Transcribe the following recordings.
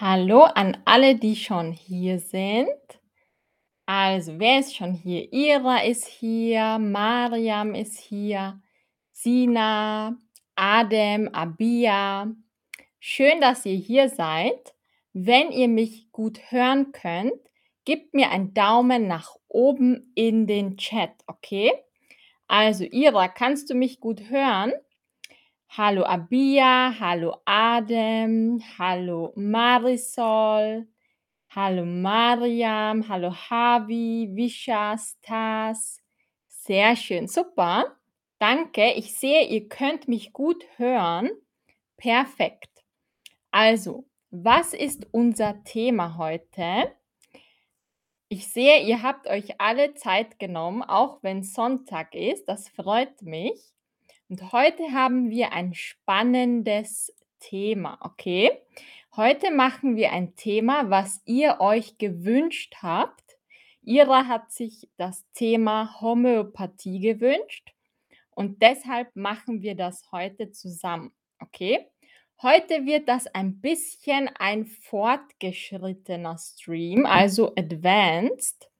Hallo an alle, die schon hier sind. Also, wer ist schon hier? Ira ist hier, Mariam ist hier, Sina, Adem, Abia. Schön, dass ihr hier seid. Wenn ihr mich gut hören könnt, gebt mir einen Daumen nach oben in den Chat, okay? Also, Ira, kannst du mich gut hören? Hallo Abia, hallo Adem, hallo Marisol, hallo Mariam, hallo Havi, Visha, Stas. Sehr schön, super. Danke. Ich sehe, ihr könnt mich gut hören. Perfekt. Also, was ist unser Thema heute? Ich sehe, ihr habt euch alle Zeit genommen, auch wenn Sonntag ist. Das freut mich. Und heute haben wir ein spannendes Thema, okay? Heute machen wir ein Thema, was ihr euch gewünscht habt. Ira hat sich das Thema Homöopathie gewünscht und deshalb machen wir das heute zusammen, okay? Heute wird das ein bisschen ein fortgeschrittener Stream, also advanced.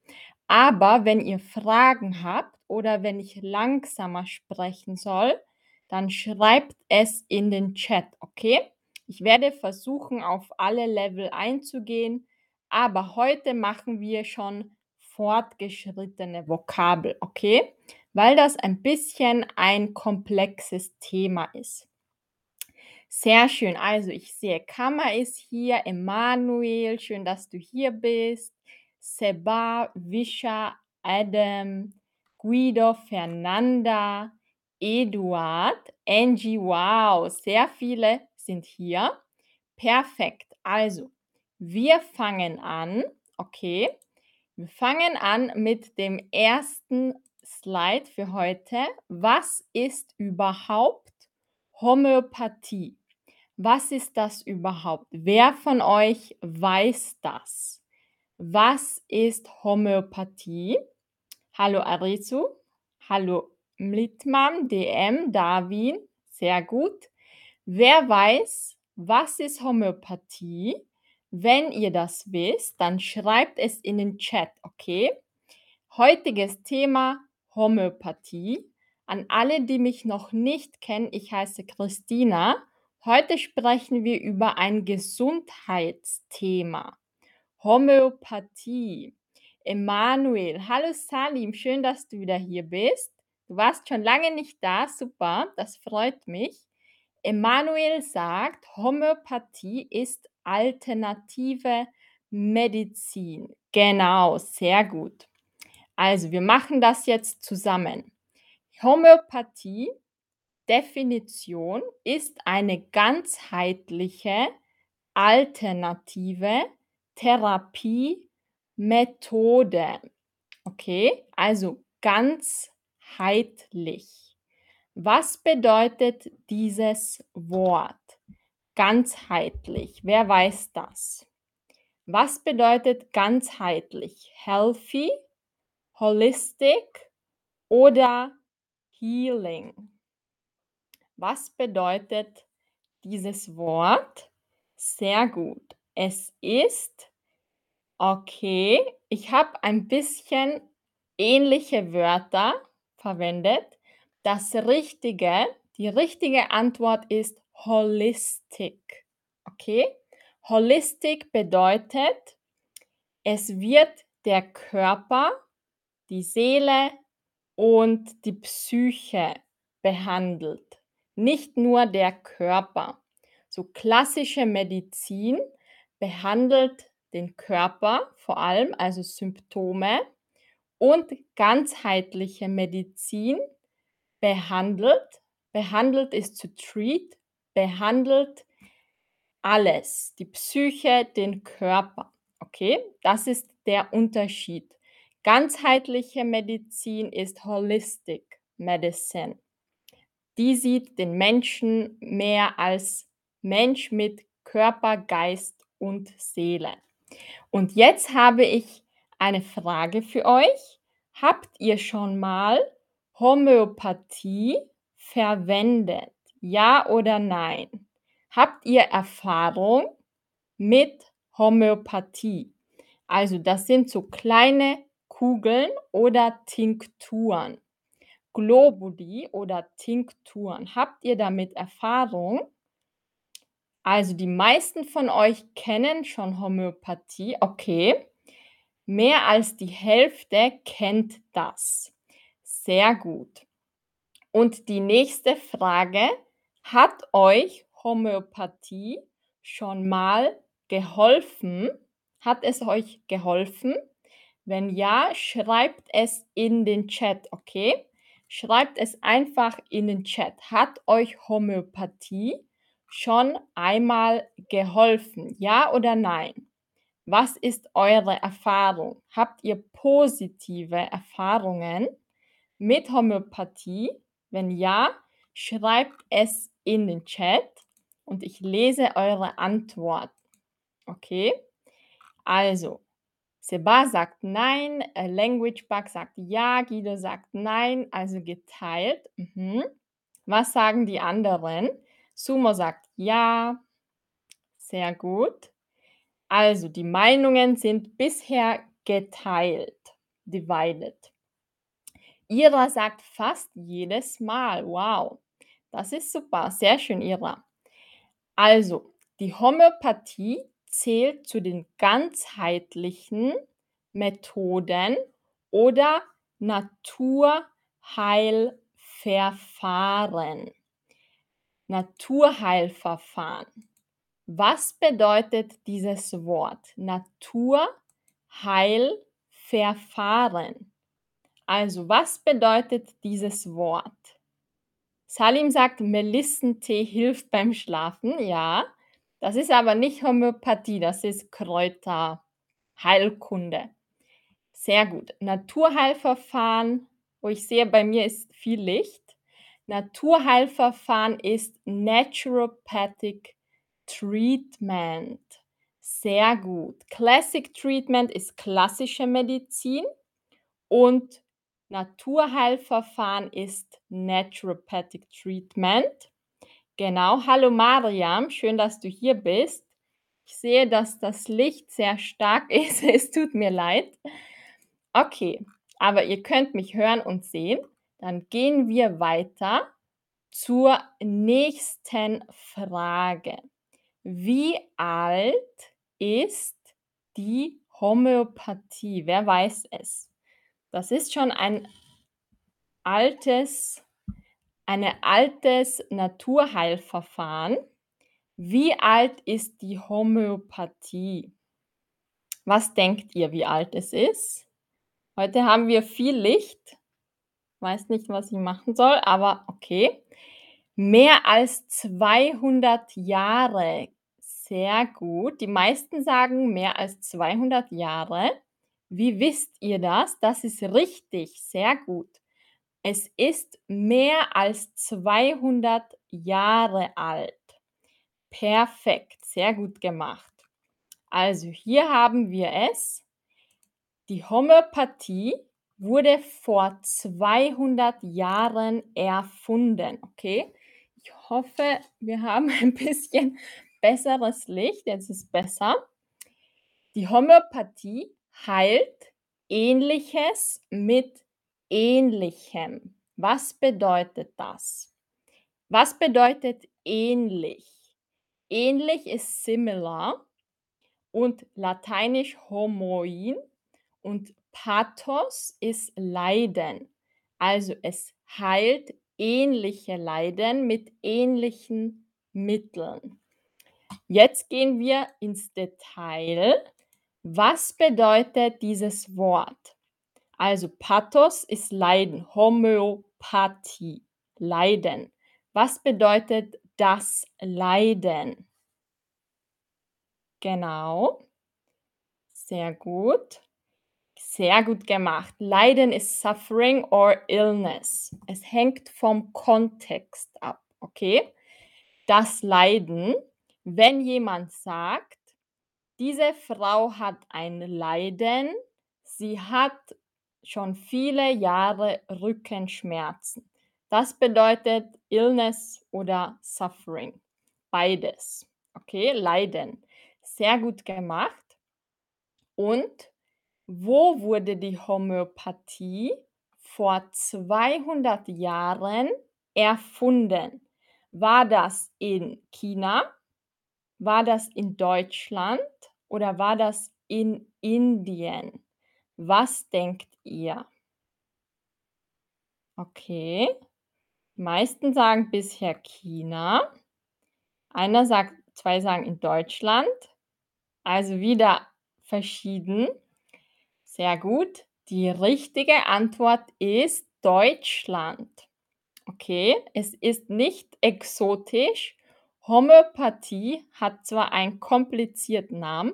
Aber wenn ihr Fragen habt oder wenn ich langsamer sprechen soll, dann schreibt es in den Chat, okay? Ich werde versuchen, auf alle Level einzugehen, aber heute machen wir schon fortgeschrittene Vokabel, okay? Weil das ein bisschen ein komplexes Thema ist. Sehr schön. Also ich sehe, Kama ist hier, Emanuel, schön, dass du hier bist. Seba, Visha, Adam, Guido, Fernanda, Eduard, Angie, wow, sehr viele sind hier. Perfekt. Also, wir fangen an, okay? Wir fangen an mit dem ersten Slide für heute. Was ist überhaupt Homöopathie? Was ist das überhaupt? Wer von euch weiß das? Was ist Homöopathie? Hallo Arizu, hallo Mlitmam, DM, Darwin, sehr gut. Wer weiß, was ist Homöopathie? Wenn ihr das wisst, dann schreibt es in den Chat, okay? Heutiges Thema Homöopathie. An alle, die mich noch nicht kennen, ich heiße Christina. Heute sprechen wir über ein Gesundheitsthema. Homöopathie. Emanuel, hallo Salim, schön, dass du wieder hier bist. Du warst schon lange nicht da, super, das freut mich. Emanuel sagt, Homöopathie ist alternative Medizin. Genau, sehr gut. Also, wir machen das jetzt zusammen. Homöopathie, Definition, ist eine ganzheitliche, alternative Therapiemethode. Okay, also ganzheitlich. Was bedeutet dieses Wort? Ganzheitlich. Wer weiß das? Was bedeutet ganzheitlich? Healthy, holistic oder healing? Was bedeutet dieses Wort? Sehr gut. Es ist okay. Ich habe ein bisschen ähnliche Wörter verwendet. Das richtige, die richtige Antwort ist holistic. Okay? Holistic bedeutet, es wird der Körper, die Seele und die Psyche behandelt, nicht nur der Körper. So klassische Medizin behandelt den Körper vor allem, also Symptome, und ganzheitliche Medizin behandelt, behandelt ist zu treat, behandelt alles, die Psyche, den Körper. Okay, das ist der Unterschied. Ganzheitliche Medizin ist Holistic Medicine. Die sieht den Menschen mehr als Mensch mit Körper, Geist und Seele. Und jetzt habe ich eine Frage für euch. Habt ihr schon mal Homöopathie verwendet? Ja oder nein? Habt ihr Erfahrung mit Homöopathie. Also das sind so kleine Kugeln oder Tinkturen. Globuli oder Tinkturen. Habt ihr damit Erfahrung? Also die meisten von euch kennen schon Homöopathie, okay. Mehr als die Hälfte kennt das. Sehr gut. Und die nächste Frage, hat euch Homöopathie schon mal geholfen? Hat es euch geholfen? Wenn ja, schreibt es in den Chat, okay? Schreibt es einfach in den Chat. Hat euch Homöopathie schon einmal geholfen? Ja oder nein? Was ist eure Erfahrung? Habt ihr positive Erfahrungen mit Homöopathie? Wenn ja, schreibt es in den Chat und ich lese eure Antwort. Okay? Also, Seba sagt nein, äh, Language Bug sagt ja, Guido sagt nein, also geteilt. Mhm. Was sagen die anderen? Sumo sagt ja. Sehr gut. Also, die Meinungen sind bisher geteilt, divided. Ira sagt fast jedes Mal. Wow, das ist super. Sehr schön, Ira. Also, die Homöopathie zählt zu den ganzheitlichen Methoden oder Naturheilverfahren. Naturheilverfahren. Was bedeutet dieses Wort? Naturheilverfahren. Also, was bedeutet dieses Wort? Salim sagt, Melissentee hilft beim Schlafen. Ja, das ist aber nicht Homöopathie, das ist Kräuterheilkunde. Sehr gut. Naturheilverfahren, wo ich sehe, bei mir ist viel Licht. Naturheilverfahren ist Naturopathic Treatment. Sehr gut. Classic Treatment ist klassische Medizin und Naturheilverfahren ist Naturopathic Treatment. Genau. Hallo Mariam, schön, dass du hier bist. Ich sehe, dass das Licht sehr stark ist. Es tut mir leid. Okay, aber ihr könnt mich hören und sehen. Dann gehen wir weiter zur nächsten Frage. Wie alt ist die Homöopathie? Wer weiß es? Das ist schon ein altes, eine altes Naturheilverfahren. Wie alt ist die Homöopathie? Was denkt ihr, wie alt es ist? Heute haben wir viel Licht. Weiß nicht, was ich machen soll, aber okay. Mehr als 200 Jahre. Sehr gut. Die meisten sagen mehr als 200 Jahre. Wie wisst ihr das? Das ist richtig. Sehr gut. Es ist mehr als 200 Jahre alt. Perfekt. Sehr gut gemacht. Also hier haben wir es. Die Homöopathie wurde vor 200 Jahren erfunden. Okay, ich hoffe, wir haben ein bisschen besseres Licht. Jetzt ist besser. Die Homöopathie heilt Ähnliches mit Ähnlichem. Was bedeutet das? Was bedeutet ähnlich? Ähnlich ist similar und lateinisch homoin und Pathos ist Leiden. Also es heilt ähnliche Leiden mit ähnlichen Mitteln. Jetzt gehen wir ins Detail. Was bedeutet dieses Wort? Also Pathos ist Leiden, Homöopathie, Leiden. Was bedeutet das Leiden? Genau. Sehr gut. Sehr gut gemacht. Leiden ist Suffering or Illness. Es hängt vom Kontext ab, okay? Das Leiden, wenn jemand sagt, diese Frau hat ein Leiden, sie hat schon viele Jahre Rückenschmerzen. Das bedeutet Illness oder Suffering. Beides. Okay, Leiden. Sehr gut gemacht. Und wo wurde die Homöopathie vor 200 Jahren erfunden? War das in China? War das in Deutschland oder war das in Indien? Was denkt ihr? Okay. Die meisten sagen bisher China. Einer sagt 2 sagen in Deutschland. Also wieder verschieden. Sehr gut. Die richtige Antwort ist Deutschland. Okay, es ist nicht exotisch. Homöopathie hat zwar einen komplizierten Namen,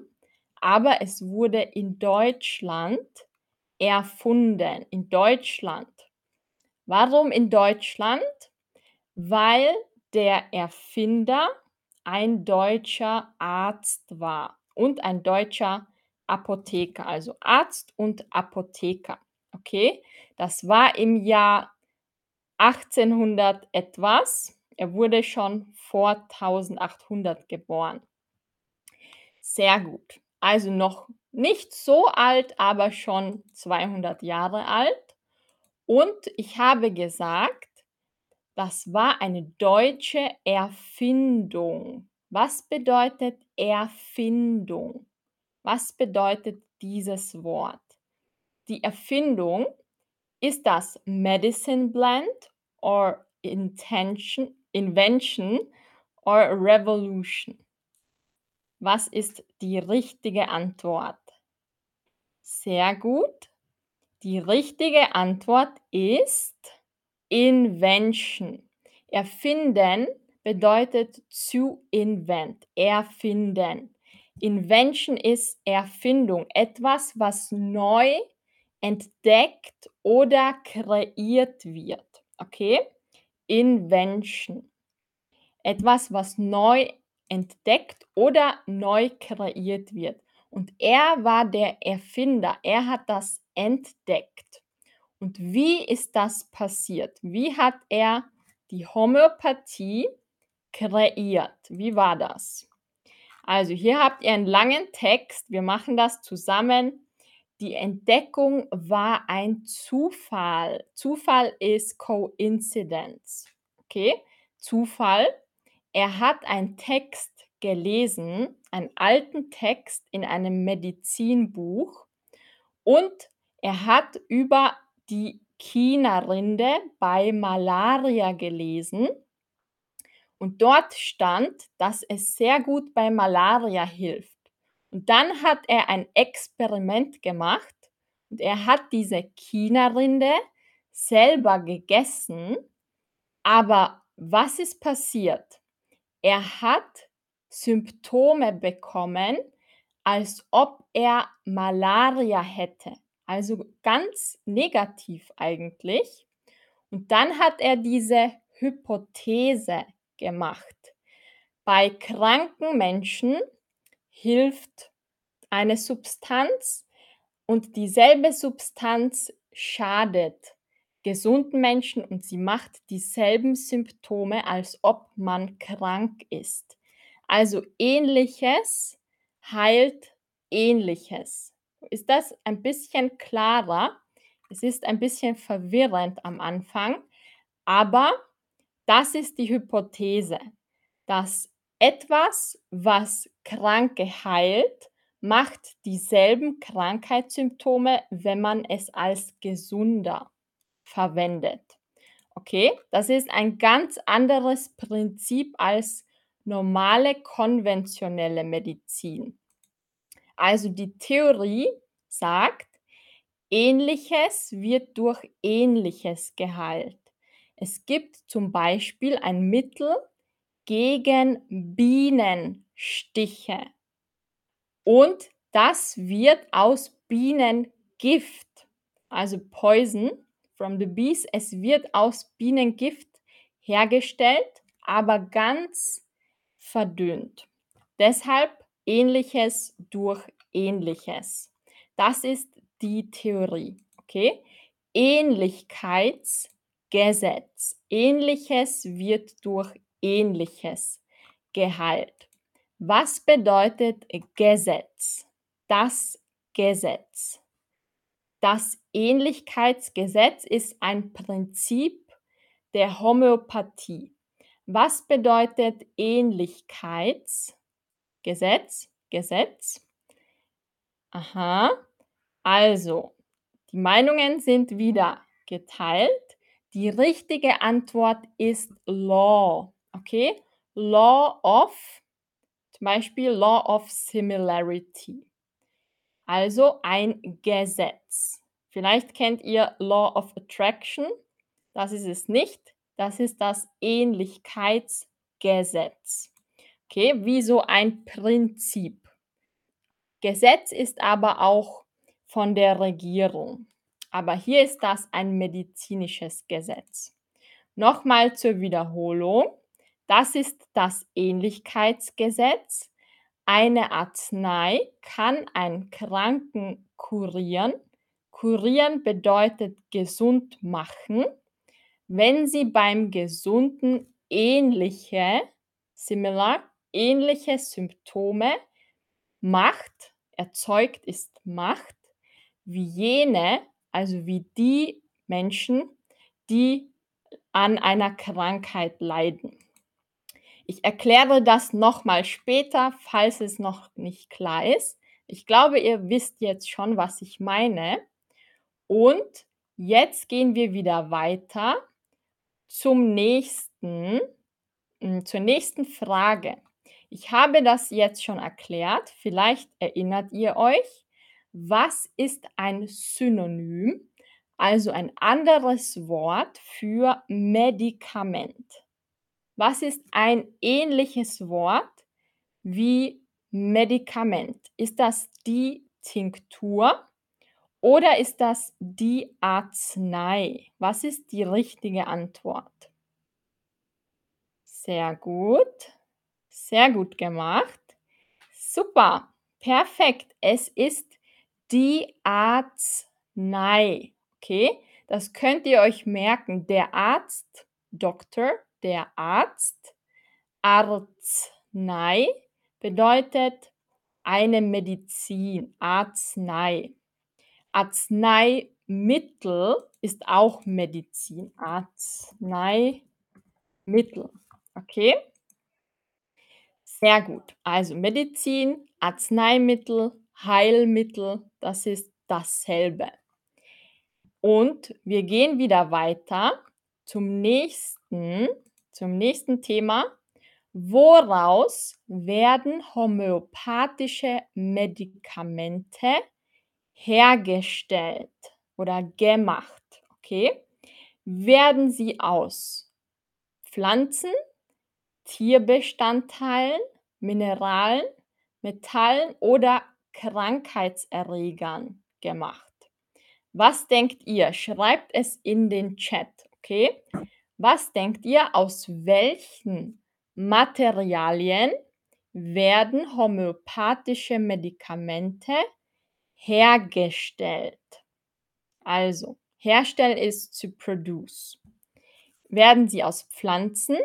aber es wurde in Deutschland erfunden. In Deutschland. Warum in Deutschland? Weil der Erfinder ein deutscher Arzt war und ein deutscher Apotheker, also Arzt und Apotheker. Okay, das war im Jahr 1800 etwas. Er wurde schon vor 1800 geboren. Sehr gut. Also noch nicht so alt, aber schon 200 Jahre alt. Und ich habe gesagt, das war eine deutsche Erfindung. Was bedeutet Erfindung? Was bedeutet dieses Wort? Die Erfindung ist das Medicine Blend or Intention, Invention or Revolution? Was ist die richtige Antwort? Sehr gut. Die richtige Antwort ist Invention. Erfinden bedeutet zu invent, erfinden. Invention ist Erfindung, etwas, was neu entdeckt oder kreiert wird. Okay? Invention. Etwas, was neu entdeckt oder neu kreiert wird. Und er war der Erfinder. Er hat das entdeckt. Und wie ist das passiert? Wie hat er die Homöopathie kreiert? Wie war das? Also hier habt ihr einen langen Text. Wir machen das zusammen. Die Entdeckung war ein Zufall. Zufall ist Coincidence. Okay? Zufall. Er hat einen Text gelesen, einen alten Text in einem Medizinbuch und er hat über die China-Rinde bei Malaria gelesen und dort stand, dass es sehr gut bei Malaria hilft. Und dann hat er ein Experiment gemacht und er hat diese China-Rinde selber gegessen. Aber was ist passiert? Er hat Symptome bekommen, als ob er Malaria hätte. Also ganz negativ eigentlich. Und dann hat er diese Hypothese gemacht. Bei kranken Menschen hilft eine Substanz und dieselbe Substanz schadet gesunden Menschen und sie macht dieselben Symptome, als ob man krank ist. Also ähnliches heilt ähnliches. Ist das ein bisschen klarer? Es ist ein bisschen verwirrend am Anfang, aber das ist die Hypothese, dass etwas, was Kranke heilt, macht dieselben Krankheitssymptome, wenn man es als gesunder verwendet. Okay, das ist ein ganz anderes Prinzip als normale konventionelle Medizin. Also die Theorie sagt, Ähnliches wird durch Ähnliches geheilt. Es gibt zum Beispiel ein Mittel gegen Bienenstiche und das wird aus Bienengift, also Poison from the bees, es wird aus Bienengift hergestellt, aber ganz verdünnt. Deshalb Ähnliches durch Ähnliches. Das ist die Theorie. Okay? Ähnlichkeitsgesetz. Ähnliches wird durch Ähnliches geheilt. Was bedeutet Gesetz? Das Gesetz. Das Ähnlichkeitsgesetz ist ein Prinzip der Homöopathie. Was bedeutet Ähnlichkeitsgesetz? Gesetz? Aha. Also, die Meinungen sind wieder geteilt. Die richtige Antwort ist Law. Okay? Law of, zum Beispiel Law of Similarity. Also ein Gesetz. Vielleicht kennt ihr Law of Attraction. Das ist es nicht. Das ist das Ähnlichkeitsgesetz. Okay, wie so ein Prinzip. Gesetz ist aber auch von der Regierung. Aber hier ist das ein medizinisches Gesetz. Nochmal zur Wiederholung. Das ist das Ähnlichkeitsgesetz. Eine Arznei kann einen Kranken kurieren. Kurieren bedeutet gesund machen, wenn sie beim Gesunden ähnliche, similar, ähnliche Symptome macht, erzeugt ist Macht, wie jene, also wie die Menschen, die an einer Krankheit leiden. Ich erkläre das nochmal später, falls es noch nicht klar ist. Ich glaube, ihr wisst jetzt schon, was ich meine. Und jetzt gehen wir wieder weiter zum nächsten, hm, zur nächsten Frage. Ich habe das jetzt schon erklärt. Vielleicht erinnert ihr euch. Was ist ein Synonym? Also ein anderes Wort für Medikament. Was ist ein ähnliches Wort wie Medikament? Ist das die Tinktur oder ist das die Arznei? Was ist die richtige Antwort? Sehr gut. Sehr gut gemacht. Super. Perfekt. Es ist die Arznei. Okay? Das könnt ihr euch merken. Der Arzt, Doktor, der Arzt. Arznei bedeutet eine Medizin, Arznei. Arzneimittel ist auch Medizin. Arzneimittel. Okay? Sehr gut. Also Medizin, Arzneimittel, Heilmittel, das ist dasselbe. Und wir gehen wieder weiter zum nächsten, zum nächsten Thema. Woraus werden homöopathische Medikamente hergestellt oder gemacht? Okay? Werden sie aus Pflanzen, Tierbestandteilen, Mineralen, Metallen oder Krankheitserregern gemacht? Was denkt ihr? Schreibt es in den Chat, okay? Was denkt ihr, aus welchen Materialien werden homöopathische Medikamente hergestellt? Also, herstellen ist to produce. Werden sie aus Pflanzen,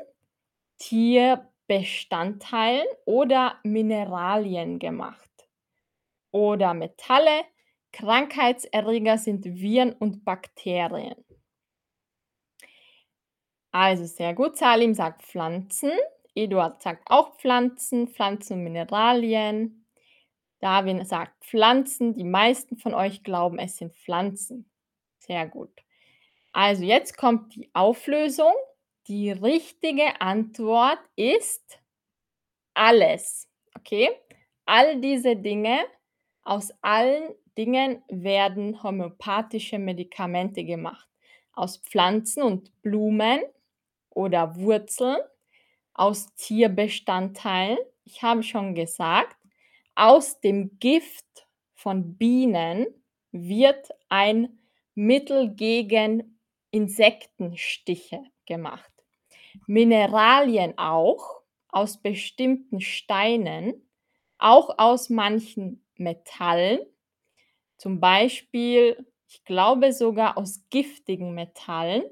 Tierbestandteilen oder Mineralien gemacht? Oder Metalle, Krankheitserreger sind Viren und Bakterien. Also sehr gut. Salim sagt Pflanzen. Eduard sagt auch Pflanzen, Pflanzen und Mineralien. Darwin sagt Pflanzen. Die meisten von euch glauben, es sind Pflanzen. Sehr gut. Also jetzt kommt die Auflösung. Die richtige Antwort ist alles. Okay? All diese Dinge, aus allen Dingen werden homöopathische Medikamente gemacht. Aus Pflanzen und Blumen oder Wurzeln, aus Tierbestandteilen. Ich habe schon gesagt, aus dem Gift von Bienen wird ein Mittel gegen Insektenstiche gemacht. Mineralien auch, aus bestimmten Steinen, auch aus manchen Metallen, zum Beispiel, ich glaube sogar aus giftigen Metallen,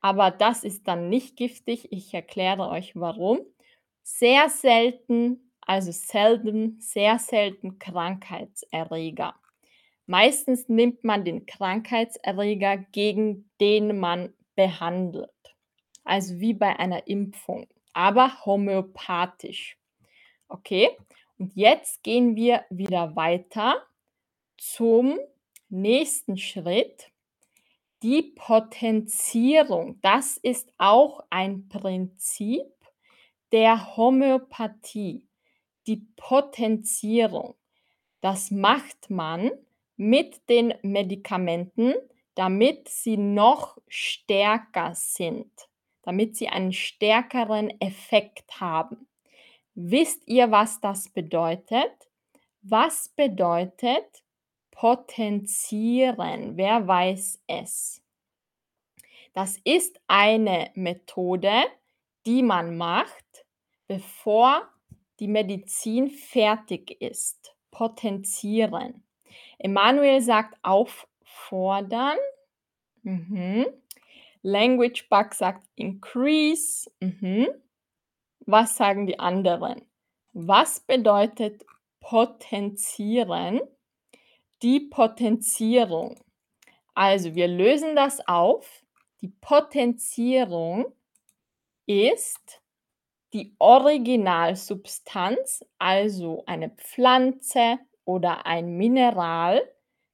aber das ist dann nicht giftig. Ich erkläre euch warum. Sehr selten also selten sehr selten Krankheitserreger. Meistens nimmt man den Krankheitserreger, gegen den man behandelt, also wie bei einer Impfung, aber homöopathisch. Okay, und jetzt gehen wir wieder weiter zum nächsten Schritt, die Potenzierung. Das ist auch ein Prinzip der Homöopathie, die Potenzierung. Das macht man mit den Medikamenten, damit sie noch stärker sind, damit sie einen stärkeren Effekt haben. Wisst ihr, was das bedeutet? Was bedeutet potenzieren? Wer weiß es? Das ist eine Methode, die man macht, bevor die Medizin fertig ist. Potenzieren. Emanuel sagt auffordern. Mhm. Language Bug sagt increase. Mhm. Was sagen die anderen? Was bedeutet potenzieren? Die Potenzierung. Also wir lösen das auf. Die Potenzierung ist die Originalsubstanz, also eine Pflanze oder ein Mineral,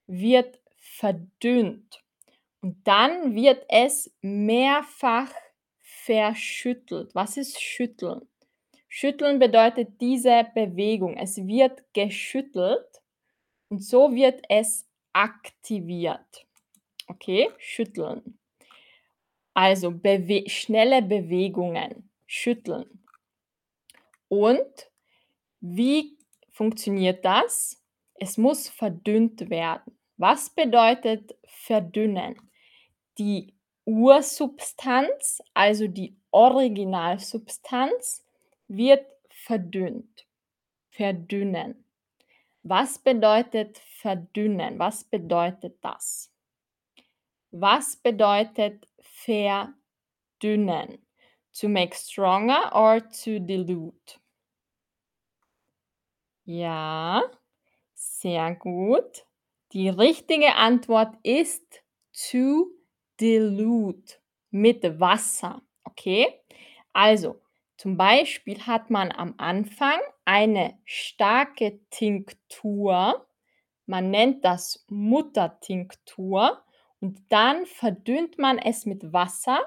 wird verdünnt und dann wird es mehrfach verschüttelt. Was ist schütteln? Schütteln bedeutet diese Bewegung. Es wird geschüttelt und so wird es aktiviert. Okay, schütteln. Also bewe schnelle Bewegungen, schütteln. Und wie funktioniert das? Es muss verdünnt werden. Was bedeutet verdünnen? Die Ursubstanz, also die Originalsubstanz, wird verdünnt. Verdünnen. Was bedeutet verdünnen? Was bedeutet das? Was bedeutet verdünnen? To make stronger or to dilute? Ja, sehr gut. Die richtige Antwort ist to dilute mit Wasser. Okay? Also, zum Beispiel hat man am Anfang eine starke Tinktur. Man nennt das Muttertinktur. Und dann verdünnt man es mit Wasser.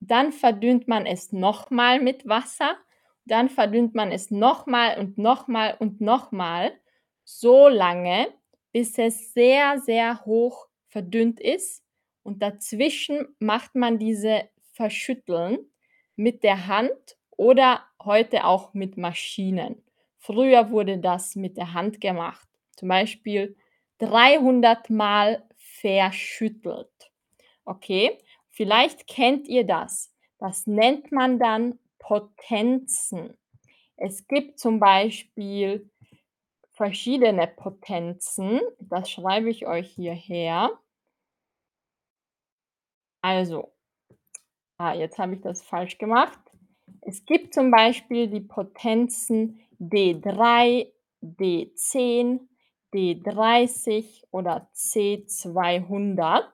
Dann verdünnt man es nochmal mit Wasser. Dann verdünnt man es nochmal und nochmal und nochmal. So lange, bis es sehr, sehr hoch verdünnt ist. Und dazwischen macht man diese Verschütteln mit der Hand oder heute auch mit Maschinen. Früher wurde das mit der Hand gemacht. Zum Beispiel 300 Mal verschüttelt. Okay, vielleicht kennt ihr das. Das nennt man dann Potenzen. Es gibt zum Beispiel verschiedene Potenzen. Das schreibe ich euch hierher. Also, ah, jetzt habe ich das falsch gemacht. Es gibt zum Beispiel die Potenzen D3, D10, D30 oder C200.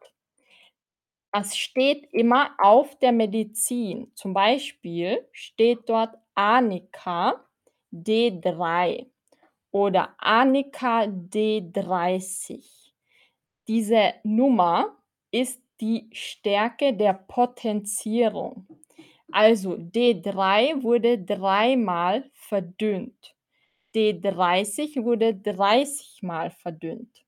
Das steht immer auf der Medizin. Zum Beispiel steht dort Anika D3 oder Anika D30. Diese Nummer ist die Stärke der Potenzierung. Also D3 wurde dreimal verdünnt. D30 wurde 30 mal verdünnt.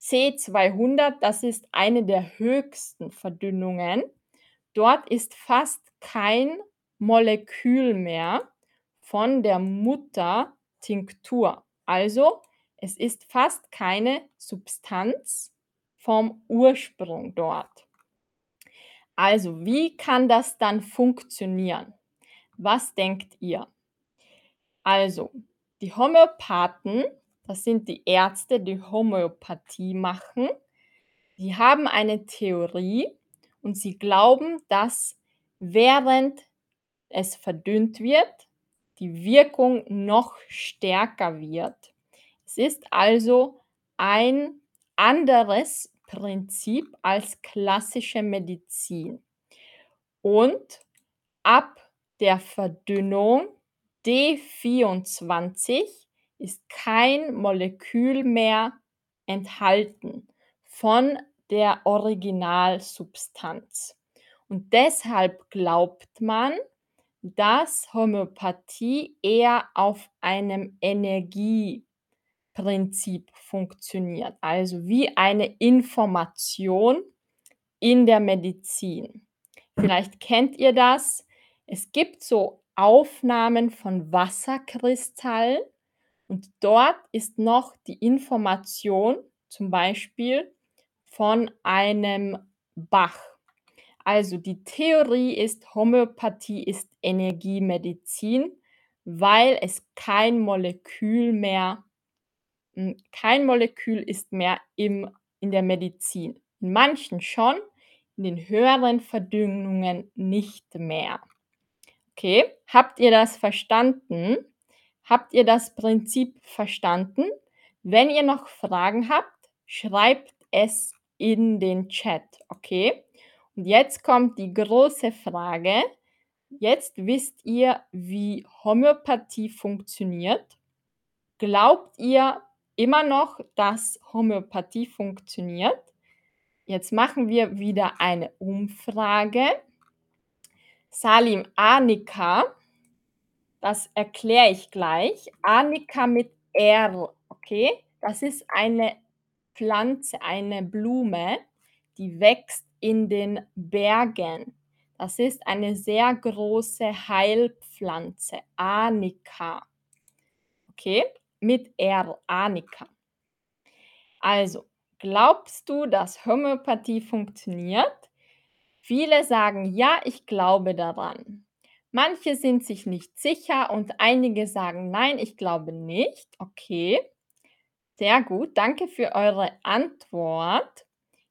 C200, das ist eine der höchsten Verdünnungen. Dort ist fast kein Molekül mehr von der Muttertinktur. Also es ist fast keine Substanz vom Ursprung dort. Also, wie kann das dann funktionieren? Was denkt ihr? Also, die Homöopathen, das sind die Ärzte, die Homöopathie machen, die haben eine Theorie und sie glauben, dass während es verdünnt wird, die Wirkung noch stärker wird. Es ist also ein anderes Prinzip als klassische Medizin. Und ab der Verdünnung D24 ist kein Molekül mehr enthalten von der Originalsubstanz. Und deshalb glaubt man, dass Homöopathie eher auf einem Energieprinzip funktioniert, also wie eine Information in der Medizin. Vielleicht kennt ihr das. Es gibt so Aufnahmen von Wasserkristallen und dort ist noch die Information, zum Beispiel von einem Bach. Also die Theorie ist, Homöopathie ist Energiemedizin, weil es kein Molekül mehr, kein Molekül ist mehr im, in der Medizin. In manchen schon, in den höheren Verdünnungen nicht mehr. Okay, habt ihr das verstanden? Habt ihr das Prinzip verstanden? Wenn ihr noch Fragen habt, schreibt es in den Chat, okay? Und jetzt kommt die große Frage. Jetzt wisst ihr, wie Homöopathie funktioniert. Glaubt ihr immer noch, dass Homöopathie funktioniert? Jetzt machen wir wieder eine Umfrage. Salim Annika, das erkläre ich gleich. Annika mit R, okay? Das ist eine Pflanze, eine Blume, die wächst in den Bergen. Das ist eine sehr große Heilpflanze, Anika. Okay, mit R, Anika. Also, glaubst du, dass Homöopathie funktioniert? Viele sagen, ja, ich glaube daran. Manche sind sich nicht sicher und einige sagen, nein, ich glaube nicht. Okay, sehr gut. Danke für eure Antwort.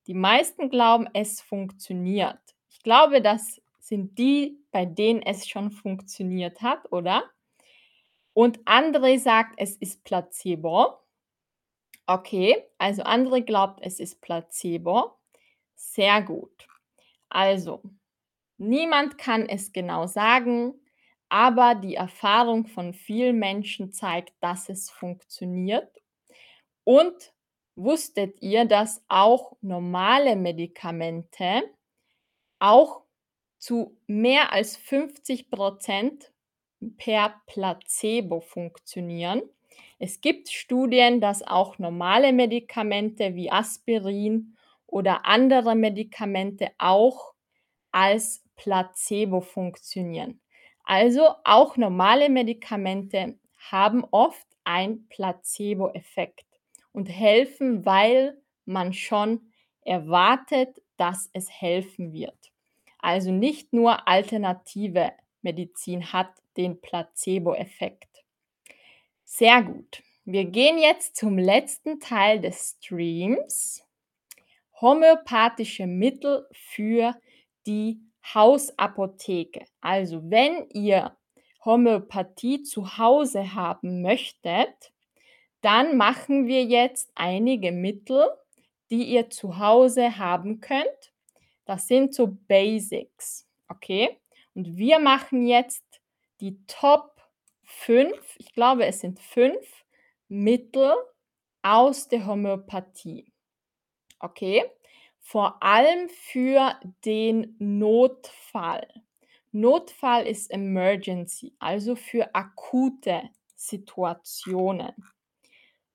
Die meisten glauben, es funktioniert. Ich glaube, das sind die, bei denen es schon funktioniert hat, oder? Und andere sagt, es ist Placebo. Okay, also andere glaubt, es ist Placebo. Sehr gut. Also, niemand kann es genau sagen, aber die Erfahrung von vielen Menschen zeigt, dass es funktioniert. Und wusstet ihr, dass auch normale Medikamente auch zu mehr als 50 Prozent per Placebo funktionieren? Es gibt Studien, dass auch normale Medikamente wie Aspirin oder andere Medikamente auch als Placebo funktionieren. Also auch normale Medikamente haben oft einen Placebo-Effekt und helfen, weil man schon erwartet, dass es helfen wird. Also nicht nur alternative Medizin hat den Placebo-Effekt. Sehr gut. Wir gehen jetzt zum letzten Teil des Streams homöopathische Mittel für die Hausapotheke. Also wenn ihr Homöopathie zu Hause haben möchtet, dann machen wir jetzt einige Mittel, die ihr zu Hause haben könnt. Das sind so Basics, okay? Und wir machen jetzt die Top 5, ich glaube es sind 5 Mittel aus der Homöopathie. Okay? Vor allem für den Notfall. Notfall ist Emergency, also für akute Situationen.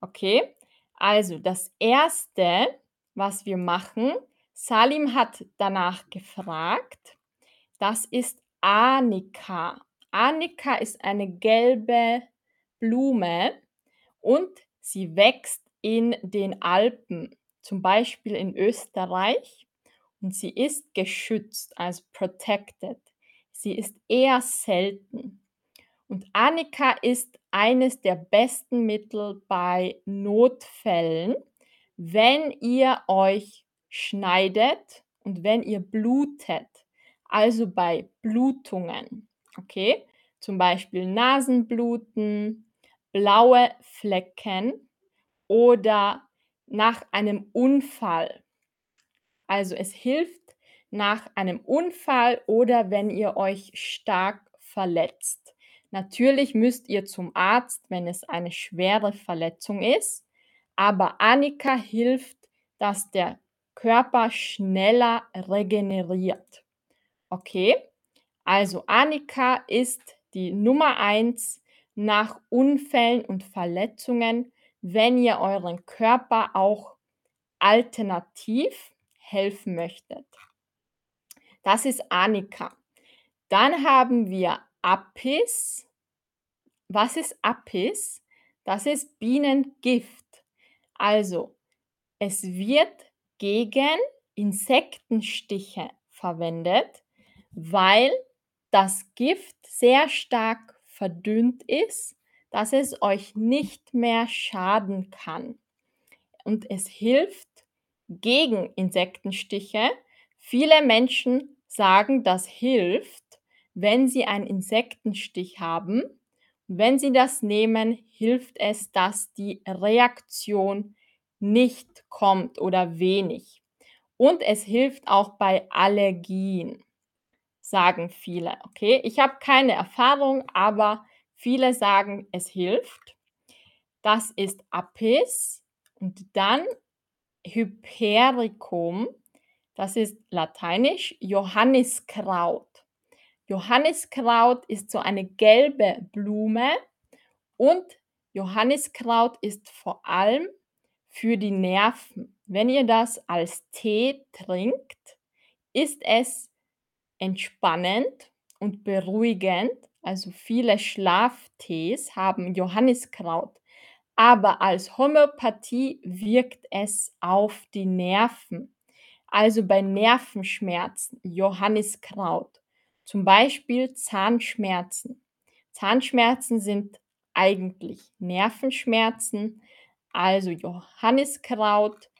Okay? Also das Erste, was wir machen, Salim hat danach gefragt, das ist Anika. Anika ist eine gelbe Blume und sie wächst in den Alpen zum Beispiel in Österreich, und sie ist geschützt, also protected. Sie ist eher selten. Und Annika ist eines der besten Mittel bei Notfällen, wenn ihr euch schneidet und wenn ihr blutet, also bei Blutungen. Okay? zum Beispiel Nasenbluten, blaue Flecken oder nach einem Unfall. Also es hilft nach einem Unfall oder wenn ihr euch stark verletzt. Natürlich müsst ihr zum Arzt, wenn es eine schwere Verletzung ist, aber Annika hilft, dass der Körper schneller regeneriert. Okay? Also Annika ist die Nummer eins nach Unfällen und Verletzungen, wenn ihr euren Körper auch alternativ helfen möchtet. Das ist Annika. Dann haben wir Apis. Was ist Apis? Das ist Bienengift. Also, es wird gegen Insektenstiche verwendet, weil das Gift sehr stark verdünnt ist, dass es euch nicht mehr schaden kann. Und es hilft gegen Insektenstiche. Viele Menschen sagen, das hilft, wenn sie einen Insektenstich haben. Wenn sie das nehmen, hilft es, dass die Reaktion nicht kommt oder wenig. Und es hilft auch bei Allergien, sagen viele. Okay, ich habe keine Erfahrung, aber viele sagen, es hilft. Das ist Apis und dann Hypericum. Das ist lateinisch Johanniskraut. Johanniskraut ist so eine gelbe Blume und Johanniskraut ist vor allem für die Nerven. Wenn ihr das als Tee trinkt, ist es entspannend und beruhigend. Also viele Schlaftees haben Johanniskraut, aber als Homöopathie wirkt es auf die Nerven. Also bei Nervenschmerzen Johanniskraut, zum Beispiel Zahnschmerzen. Zahnschmerzen sind eigentlich Nervenschmerzen, also Johanniskraut,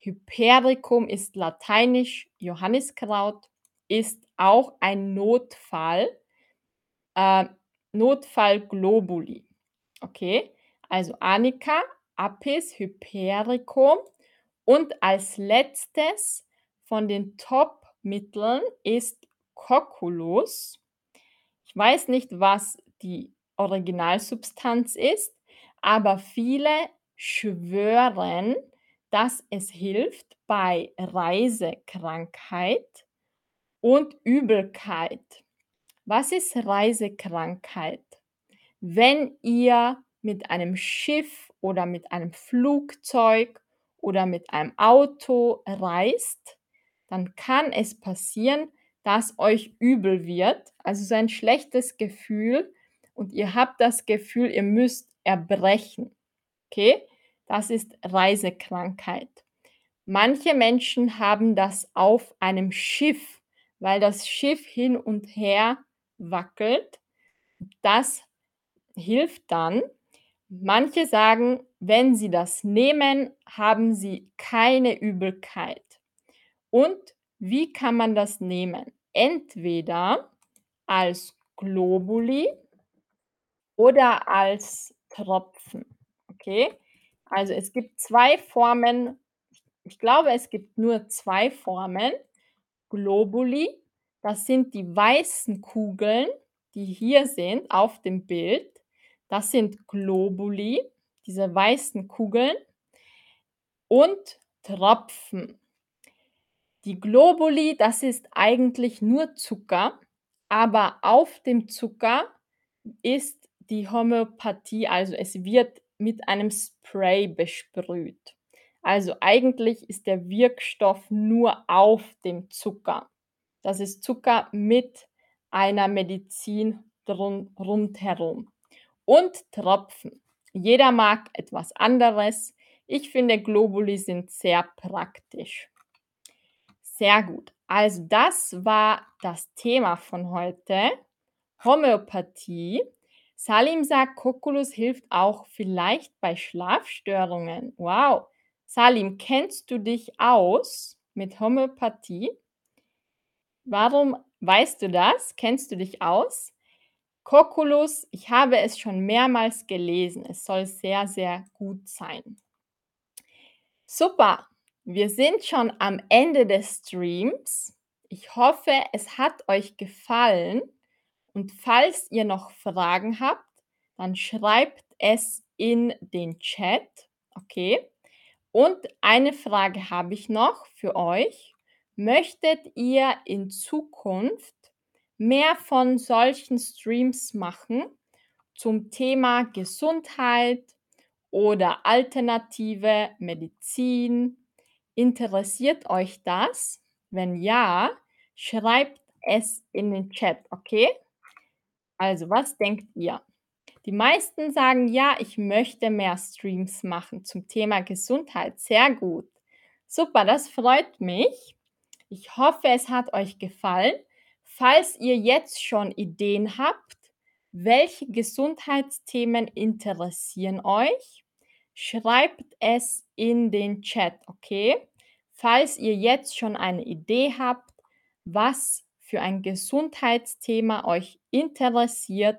Hypericum ist lateinisch, Johanniskraut ist auch ein Notfall, äh, Notfallglobuli. Okay, also Annika, Apis, Hypericum und als letztes von den Top-Mitteln ist Cocculus. Ich weiß nicht, was die Originalsubstanz ist, aber viele schwören, dass es hilft bei Reisekrankheit und Übelkeit. Was ist Reisekrankheit? Wenn ihr mit einem Schiff oder mit einem Flugzeug oder mit einem Auto reist, dann kann es passieren, dass euch übel wird, also so ein schlechtes Gefühl und ihr habt das Gefühl, ihr müsst erbrechen. Okay? Das ist Reisekrankheit. Manche Menschen haben das auf einem Schiff, weil das Schiff hin und her wackelt. Das hilft dann. Manche sagen, wenn sie das nehmen, haben sie keine Übelkeit. Und wie kann man das nehmen? Entweder als Globuli oder als Tropfen. Okay? Also es gibt zwei Formen. Ich glaube, es gibt nur zwei Formen. Globuli, das sind die weißen Kugeln, die hier sind auf dem Bild. Das sind Globuli, diese weißen Kugeln und Tropfen. Die Globuli, das ist eigentlich nur Zucker, aber auf dem Zucker ist die Homöopathie, also es wird mit einem Spray besprüht. Also eigentlich ist der Wirkstoff nur auf dem Zucker. Das ist Zucker mit einer Medizin drum, rundherum. Und Tropfen. Jeder mag etwas anderes. Ich finde, Globuli sind sehr praktisch. Sehr gut. Also das war das Thema von heute. Homöopathie. Salim sagt, Kokulus hilft auch vielleicht bei Schlafstörungen. Wow. Salim, kennst du dich aus mit Homöopathie? Warum weißt du das? Kennst du dich aus? Cocculus, ich habe es schon mehrmals gelesen. Es soll sehr, sehr gut sein. Super, wir sind schon am Ende des Streams. Ich hoffe, es hat euch gefallen und falls ihr noch Fragen habt, dann schreibt es in den Chat, okay? Und eine Frage habe ich noch für euch. Möchtet ihr in Zukunft mehr von solchen Streams machen zum Thema Gesundheit oder alternative Medizin? Interessiert euch das? Wenn ja, schreibt es in den Chat, okay? Also, was denkt ihr? Die meisten sagen: „Ja, ich möchte mehr Streams machen zum Thema Gesundheit.“ Sehr gut. Super, das freut mich. Ich hoffe, es hat euch gefallen. Falls ihr jetzt schon Ideen habt, welche Gesundheitsthemen interessieren euch, schreibt es in den Chat, okay? Falls ihr jetzt schon eine Idee habt, was für ein Gesundheitsthema euch interessiert,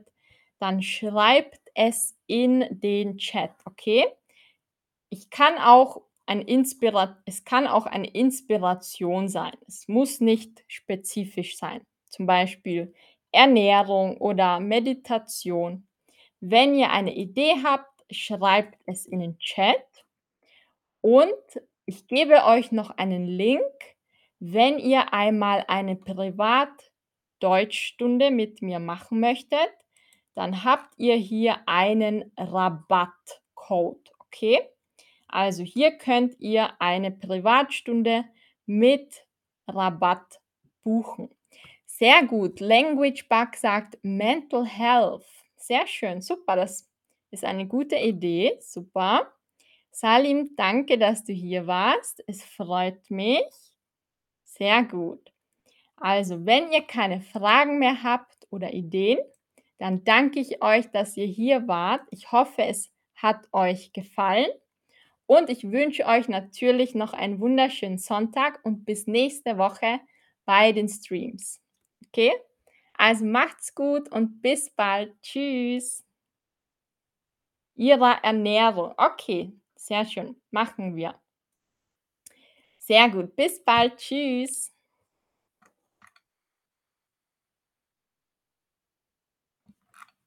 dann schreibt es in den Chat, okay? Ich kann auch ein Inspira es kann auch eine Inspiration sein. Es muss nicht spezifisch sein, zum Beispiel Ernährung oder Meditation. Wenn ihr eine Idee habt, schreibt es in den Chat. Und ich gebe euch noch einen Link, wenn ihr einmal eine Privat-Deutschstunde mit mir machen möchtet, dann habt ihr hier einen Rabattcode, okay? Also hier könnt ihr eine Privatstunde mit Rabatt buchen. Sehr gut. Language Bug sagt Mental Health. Sehr schön, super, das ist eine gute Idee, super. Salim, danke, dass du hier warst. Es freut mich. Sehr gut. Also, wenn ihr keine Fragen mehr habt oder Ideen, dann danke ich euch, dass ihr hier wart. Ich hoffe, es hat euch gefallen. Und ich wünsche euch natürlich noch einen wunderschönen Sonntag und bis nächste Woche bei den Streams. Okay? Also macht's gut und bis bald. Tschüss. Ihrer Ernährung. Okay, sehr schön. Machen wir. Sehr gut. Bis bald. Tschüss.